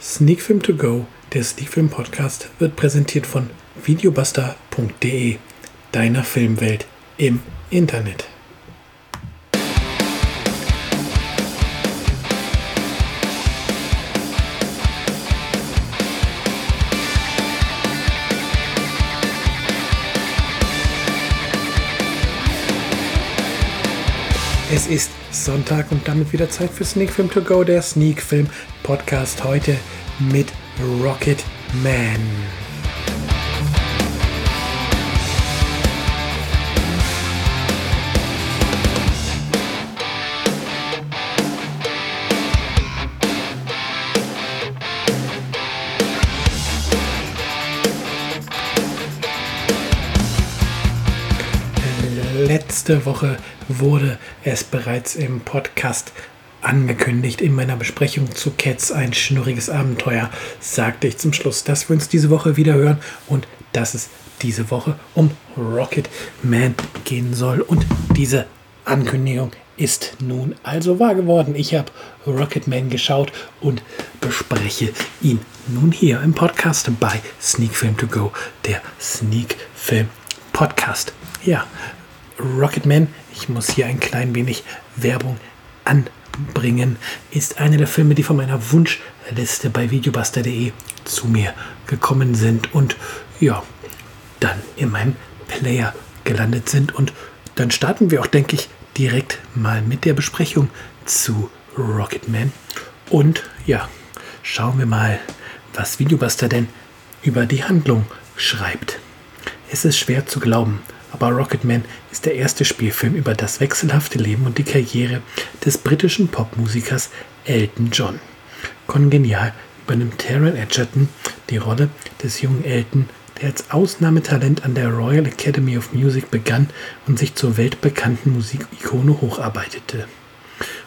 Sneak Film To Go, der Sneak Film Podcast, wird präsentiert von videobuster.de, deiner Filmwelt im Internet. Es ist Sonntag und damit wieder Zeit für Sneak Film To Go, der Sneak Film Podcast heute mit Rocket Man. Letzte Woche wurde es bereits im Podcast angekündigt. In meiner Besprechung zu Cats ein schnurriges Abenteuer sagte ich zum Schluss, dass wir uns diese Woche wieder hören und dass es diese Woche um Rocket Man gehen soll. Und diese Ankündigung ist nun also wahr geworden. Ich habe Rocket Man geschaut und bespreche ihn nun hier im Podcast bei Sneak Film To Go, der Sneak Film Podcast. Ja, Rocketman, ich muss hier ein klein wenig Werbung anbringen, ist einer der Filme, die von meiner Wunschliste bei videobuster.de zu mir gekommen sind und ja, dann in meinem Player gelandet sind. Und dann starten wir auch, denke ich, direkt mal mit der Besprechung zu Rocketman. Und ja, schauen wir mal, was Videobuster denn über die Handlung schreibt. Es ist schwer zu glauben, aber Rocketman ist der erste Spielfilm über das wechselhafte Leben und die Karriere des britischen Popmusikers Elton John. Kongenial übernimmt Taron Edgerton die Rolle des jungen Elton, der als Ausnahmetalent an der Royal Academy of Music begann und sich zur weltbekannten Musikikone hocharbeitete.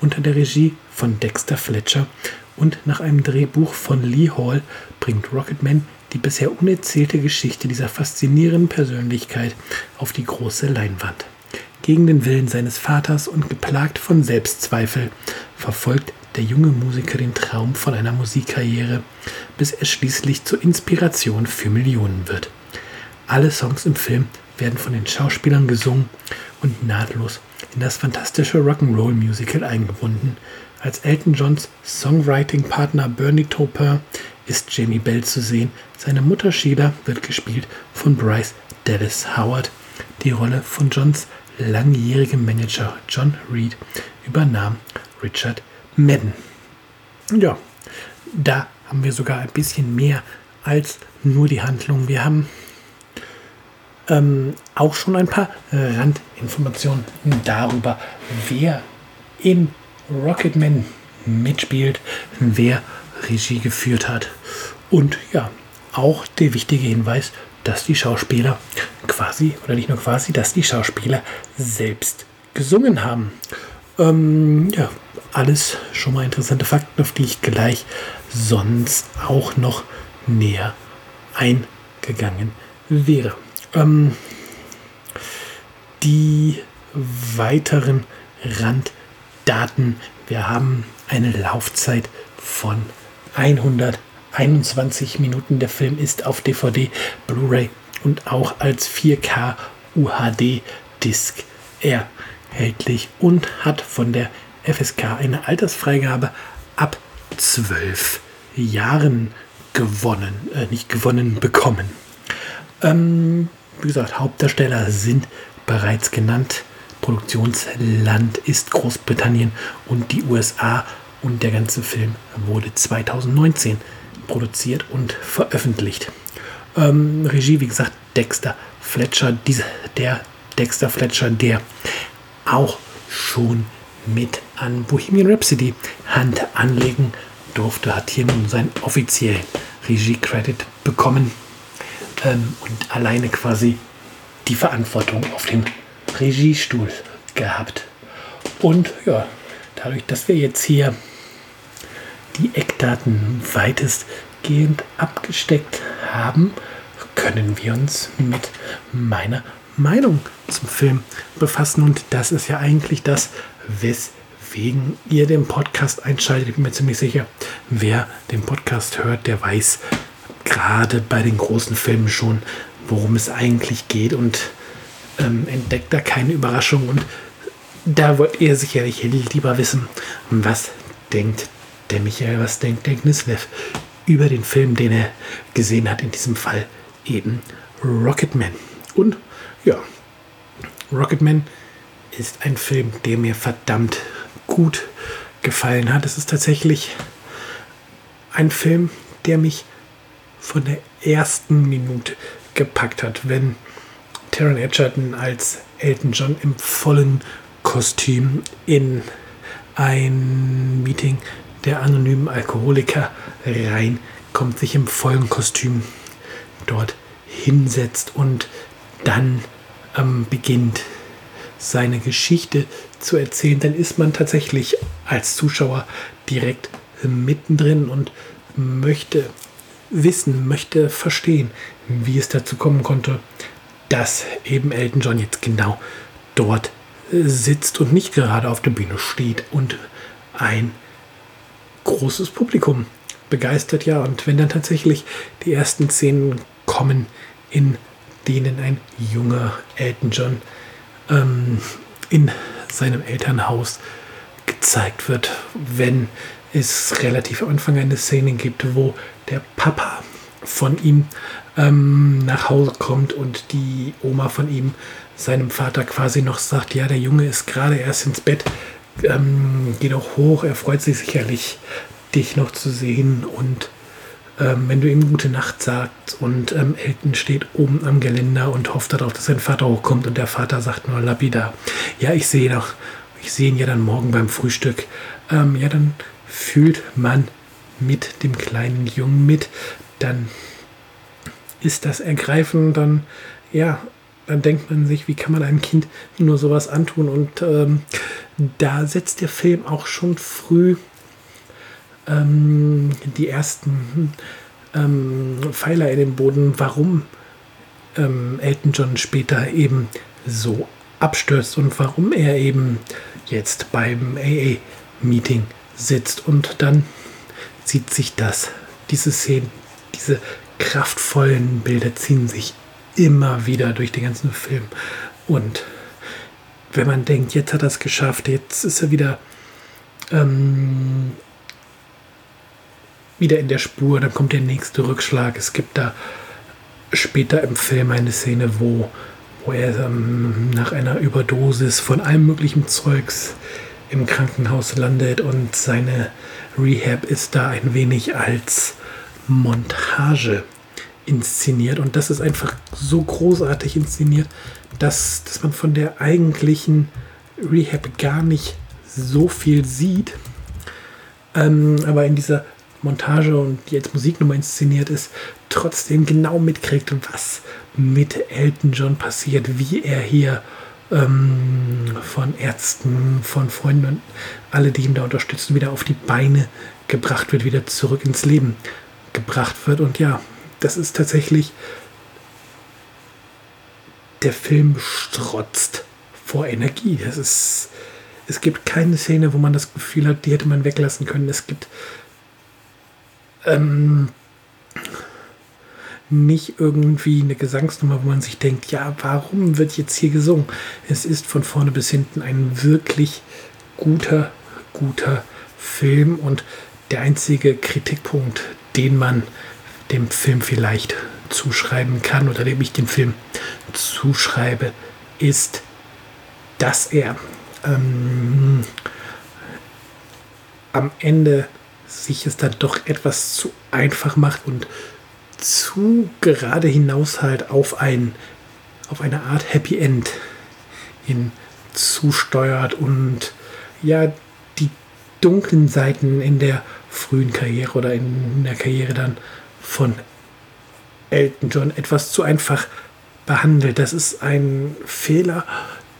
Unter der Regie von Dexter Fletcher und nach einem Drehbuch von Lee Hall bringt Rocketman die bisher unerzählte Geschichte dieser faszinierenden Persönlichkeit auf die große Leinwand. Gegen den Willen seines Vaters und geplagt von Selbstzweifel verfolgt der junge Musiker den Traum von einer Musikkarriere, bis er schließlich zur Inspiration für Millionen wird. Alle Songs im Film werden von den Schauspielern gesungen und nahtlos in das fantastische Rock'n'Roll-Musical eingebunden. Als Elton Johns Songwriting-Partner Bernie Taupin ist Jamie Bell zu sehen. Seine Mutter Sheila wird gespielt von Bryce Dallas Howard. Die Rolle von Johns langjährigem Manager John Reed übernahm Richard Madden. Ja, da haben wir sogar ein bisschen mehr als nur die Handlung. Wir haben ähm, auch schon ein paar Randinformationen darüber, wer in Rocketman mitspielt, wer Regie geführt hat. Und ja, auch der wichtige Hinweis, dass die Schauspieler quasi, oder nicht nur quasi, dass die Schauspieler selbst gesungen haben. Ähm, ja, alles schon mal interessante Fakten, auf die ich gleich sonst auch noch näher eingegangen wäre. Ähm, die weiteren Randdaten. Wir haben eine Laufzeit von 121 Minuten. Der Film ist auf DVD, Blu-ray und auch als 4K UHD Disc erhältlich und hat von der FSK eine Altersfreigabe ab 12 Jahren gewonnen, äh, nicht gewonnen, bekommen. Ähm, wie gesagt, Hauptdarsteller sind bereits genannt. Produktionsland ist Großbritannien und die USA und der ganze Film wurde 2019 produziert und veröffentlicht. Ähm, Regie, wie gesagt, Dexter Fletcher, diese, der Dexter Fletcher, der auch schon mit an Bohemian Rhapsody Hand anlegen durfte, hat hier nun seinen offiziellen Regie-Credit bekommen ähm, und alleine quasi die Verantwortung auf dem Regiestuhl gehabt. Und ja, dadurch, dass wir jetzt hier die Eckdaten weitestgehend abgesteckt haben, können wir uns mit meiner Meinung zum Film befassen. Und das ist ja eigentlich das, weswegen ihr den Podcast einschaltet. Ich bin mir ziemlich sicher, wer den Podcast hört, der weiß gerade bei den großen Filmen schon, worum es eigentlich geht und ähm, entdeckt da keine Überraschung. Und da wollt ihr sicherlich lieber wissen, was denkt der Michael, was denkt der Gnislev über den Film, den er gesehen hat, in diesem Fall eben Rocketman. Und ja, Rocketman ist ein Film, der mir verdammt gut gefallen hat. Es ist tatsächlich ein Film, der mich von der ersten Minute gepackt hat, wenn Taron Edgerton als Elton John im vollen Kostüm in ein Meeting der anonymen Alkoholiker reinkommt, sich im vollen Kostüm dort hinsetzt und dann ähm, beginnt seine Geschichte zu erzählen, dann ist man tatsächlich als Zuschauer direkt mittendrin und möchte wissen, möchte verstehen, wie es dazu kommen konnte, dass eben Elton John jetzt genau dort sitzt und nicht gerade auf der Bühne steht und ein großes Publikum begeistert, ja. Und wenn dann tatsächlich die ersten Szenen kommen, in denen ein junger Elton John ähm, in seinem Elternhaus gezeigt wird, wenn es relativ am Anfang eine Szene gibt, wo der Papa von ihm ähm, nach Hause kommt und die Oma von ihm seinem Vater quasi noch sagt, ja, der Junge ist gerade erst ins Bett, ähm, geh doch hoch, er freut sich sicherlich, dich noch zu sehen. Und ähm, wenn du ihm gute Nacht sagst und ähm, Elton steht oben am Geländer und hofft darauf, dass sein Vater hochkommt und der Vater sagt nur lapidar, ja, ich sehe doch, ich sehe ihn ja dann morgen beim Frühstück, ähm, ja, dann fühlt man mit dem kleinen Jungen mit, dann ist das ergreifend, dann, ja, dann denkt man sich, wie kann man einem Kind nur sowas antun? Und ähm, da setzt der Film auch schon früh ähm, die ersten ähm, Pfeiler in den Boden, warum ähm, Elton John später eben so abstürzt und warum er eben jetzt beim AA-Meeting sitzt. Und dann zieht sich das, diese Szenen, diese kraftvollen Bilder ziehen sich immer wieder durch den ganzen Film. Und wenn man denkt, jetzt hat er es geschafft, jetzt ist er wieder ähm, wieder in der Spur, dann kommt der nächste Rückschlag. Es gibt da später im Film eine Szene, wo, wo er ähm, nach einer Überdosis von allem möglichen Zeugs im Krankenhaus landet und seine Rehab ist da ein wenig als Montage inszeniert und das ist einfach so großartig inszeniert, dass, dass man von der eigentlichen Rehab gar nicht so viel sieht. Ähm, aber in dieser Montage und die als Musiknummer inszeniert ist, trotzdem genau mitkriegt, was mit Elton John passiert, wie er hier ähm, von Ärzten, von Freunden und alle, die ihn da unterstützen, wieder auf die Beine gebracht wird, wieder zurück ins Leben gebracht wird. Und ja, das ist tatsächlich, der Film strotzt vor Energie. Das ist, es gibt keine Szene, wo man das Gefühl hat, die hätte man weglassen können. Es gibt ähm, nicht irgendwie eine Gesangsnummer, wo man sich denkt, ja, warum wird jetzt hier gesungen? Es ist von vorne bis hinten ein wirklich guter, guter Film und der einzige Kritikpunkt, den man dem Film vielleicht zuschreiben kann oder dem ich den Film zuschreibe, ist, dass er ähm, am Ende sich es dann doch etwas zu einfach macht und zu gerade hinaus halt auf ein auf eine Art Happy End hin zusteuert und ja die dunklen Seiten in der frühen Karriere oder in der Karriere dann von Elton John etwas zu einfach behandelt. Das ist ein Fehler,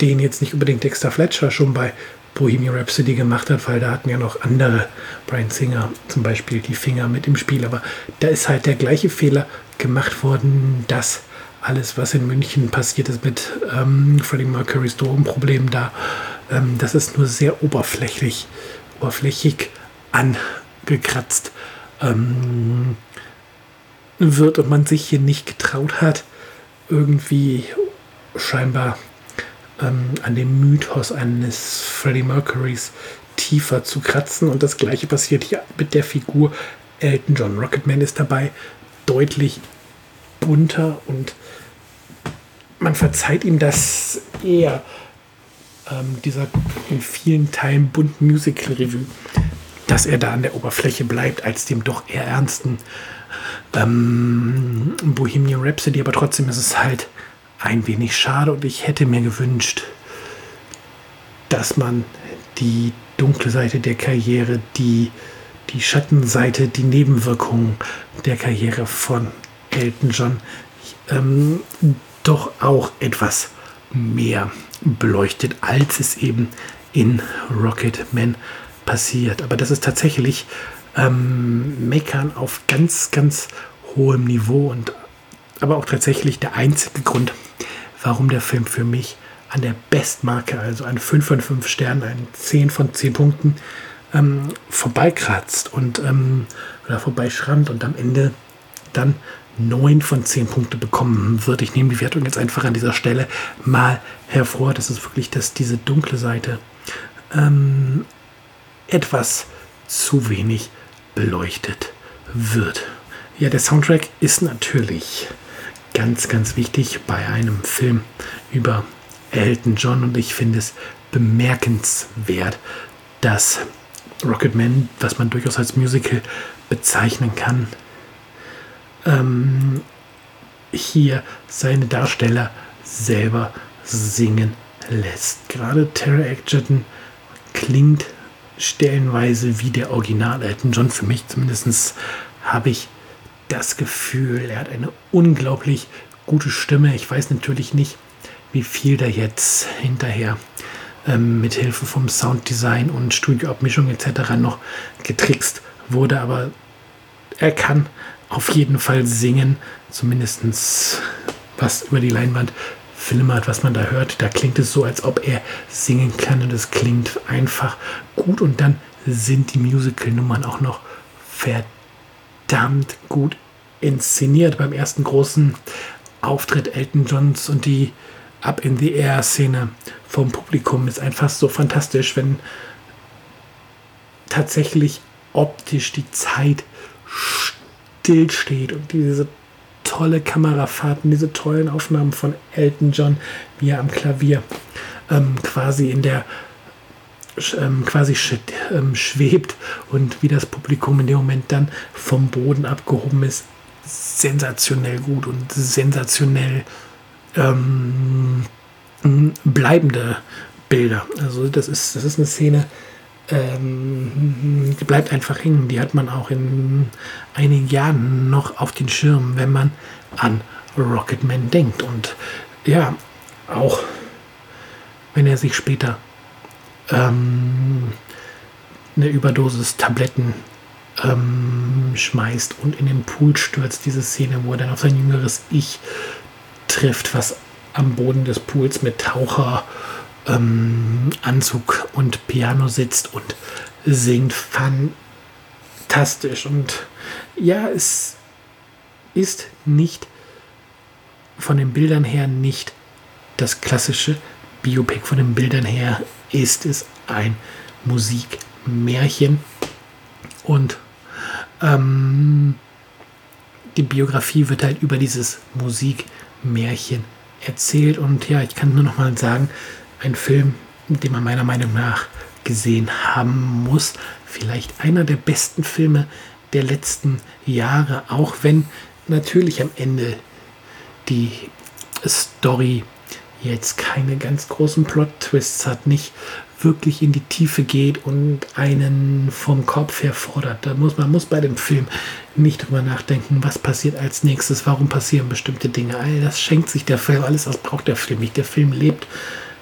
den jetzt nicht unbedingt Dexter Fletcher schon bei Bohemian Rhapsody gemacht hat, weil da hatten ja noch andere, Brian Singer zum Beispiel, die Finger mit im Spiel. Aber da ist halt der gleiche Fehler gemacht worden, dass alles, was in München passiert ist mit ähm, Freddie Mercurys Drogenproblem da, ähm, dass es nur sehr oberflächlich, oberflächig angekratzt ähm, wird und man sich hier nicht getraut hat, irgendwie scheinbar ähm, an dem Mythos eines Freddie Mercurys tiefer zu kratzen. Und das gleiche passiert hier mit der Figur Elton John. Rocketman ist dabei deutlich bunter und man verzeiht ihm das eher ähm, dieser in vielen Teilen bunten Musical-Revue, dass er da an der Oberfläche bleibt, als dem doch eher ernsten ähm, Bohemian Rhapsody. Aber trotzdem ist es halt ein wenig schade und ich hätte mir gewünscht, dass man die dunkle Seite der Karriere, die, die Schattenseite, die Nebenwirkungen der Karriere von Elton John ähm, doch auch etwas mehr beleuchtet, als es eben in Rocket Man passiert. Aber das ist tatsächlich ähm, Meckern auf ganz, ganz hohem Niveau und aber auch tatsächlich der einzige Grund, warum der Film für mich an der Bestmarke, also an 5 von 5 Sternen, ein 10 von 10 Punkten, ähm, vorbeikratzt und ähm, oder vorbeischrammt und am Ende dann 9 von 10 Punkte bekommen wird. Ich nehme die Wertung jetzt einfach an dieser Stelle mal hervor. Das ist wirklich, dass diese dunkle Seite ähm, etwas zu wenig beleuchtet wird. Ja, der Soundtrack ist natürlich ganz, ganz wichtig bei einem Film über Elton John und ich finde es bemerkenswert, dass Rocketman, was man durchaus als Musical bezeichnen kann, ähm, hier seine Darsteller selber singen lässt. Gerade Tara Edgerton klingt stellenweise wie der Original Elton John. Für mich zumindest habe ich das Gefühl, er hat eine unglaublich gute Stimme. Ich weiß natürlich nicht, wie viel da jetzt hinterher ähm, mit Hilfe vom Sounddesign und Studioabmischung etc. noch getrickst wurde, aber er kann auf jeden Fall singen, zumindest was über die Leinwand flimmert, was man da hört. Da klingt es so, als ob er singen kann und es klingt einfach gut und dann sind die Musical-Nummern auch noch verdammt gut inszeniert. Beim ersten großen Auftritt Elton Johns und die Up in the Air Szene vom Publikum ist einfach so fantastisch, wenn tatsächlich optisch die Zeit stillsteht und diese tolle Kamerafahrten, diese tollen Aufnahmen von Elton John, wie er am Klavier ähm, quasi in der ähm, quasi ähm, schwebt und wie das Publikum in dem Moment dann vom Boden abgehoben ist. Sensationell gut und sensationell ähm, bleibende Bilder. Also das ist, das ist eine Szene, ähm, die bleibt einfach hängen. Die hat man auch in einigen Jahren noch auf den Schirm, wenn man an Rocketman denkt. Und ja, auch wenn er sich später ähm, eine Überdosis Tabletten ähm, schmeißt und in den Pool stürzt, diese Szene, wo er dann auf sein jüngeres Ich trifft, was am Boden des Pools mit Taucheranzug ähm, und Piano sitzt und singt fantastisch. Und ja, es ist nicht von den Bildern her nicht das klassische Biopic. Von den Bildern her ist es ein Musikmärchen. Und ähm, die Biografie wird halt über dieses Musikmärchen erzählt. Und ja, ich kann nur noch mal sagen, ein Film, den man meiner Meinung nach gesehen haben muss. Vielleicht einer der besten Filme der letzten Jahre, auch wenn natürlich am Ende die Story jetzt keine ganz großen Plot-Twists hat, nicht wirklich in die Tiefe geht und einen vom Kopf her fordert. Da muss man muss bei dem Film nicht drüber nachdenken, was passiert als nächstes, warum passieren bestimmte Dinge. All das schenkt sich der Film, alles das braucht der Film nicht. Der Film lebt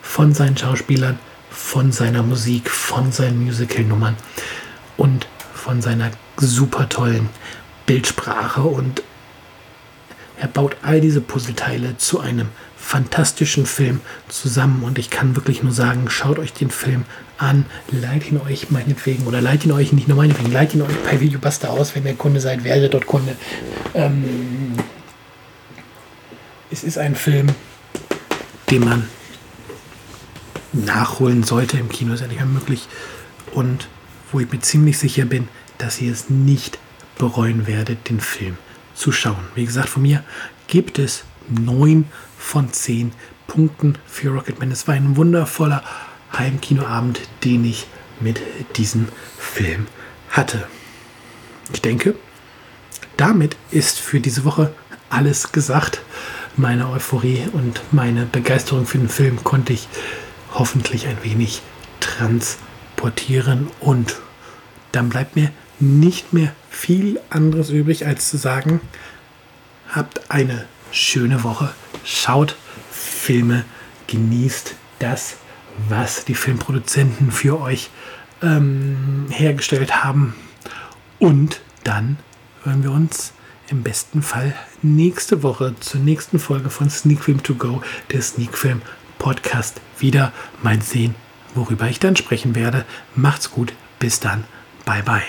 von seinen Schauspielern, von seiner Musik, von seinen Musical-Nummern und von seiner super tollen Bildsprache und Er baut all diese Puzzleteile zu einem fantastischen Film zusammen und ich kann wirklich nur sagen, schaut euch den Film an, leitet ihn euch meinetwegen oder leitet ihn euch nicht nur meinetwegen, leitet ihn euch bei Videobuster aus, wenn ihr Kunde seid, werdet dort Kunde. Ähm, es ist ein Film, den man nachholen sollte. Im Kino ist ja nicht mehr möglich. Und wo ich mir ziemlich sicher bin, dass ihr es nicht bereuen werdet, den Film zu schauen. Wie gesagt, von mir gibt es 9 von 10 Punkten für Rocketman. Es war ein wundervoller Heimkinoabend, den ich mit diesem Film hatte. Ich denke, damit ist für diese Woche alles gesagt. Meine Euphorie und meine Begeisterung für den Film konnte ich hoffentlich ein wenig transportieren und dann bleibt mir nicht mehr viel anderes übrig, als zu sagen, habt eine schöne Woche, schaut Filme, genießt das, was die Filmproduzenten für euch ähm, hergestellt haben. Und dann hören wir uns im besten Fall nächste Woche zur nächsten Folge von Sneak Film To Go, der Sneak Film Podcast, wieder. Mal sehen, worüber ich dann sprechen werde. Macht's gut, bis dann, bye bye.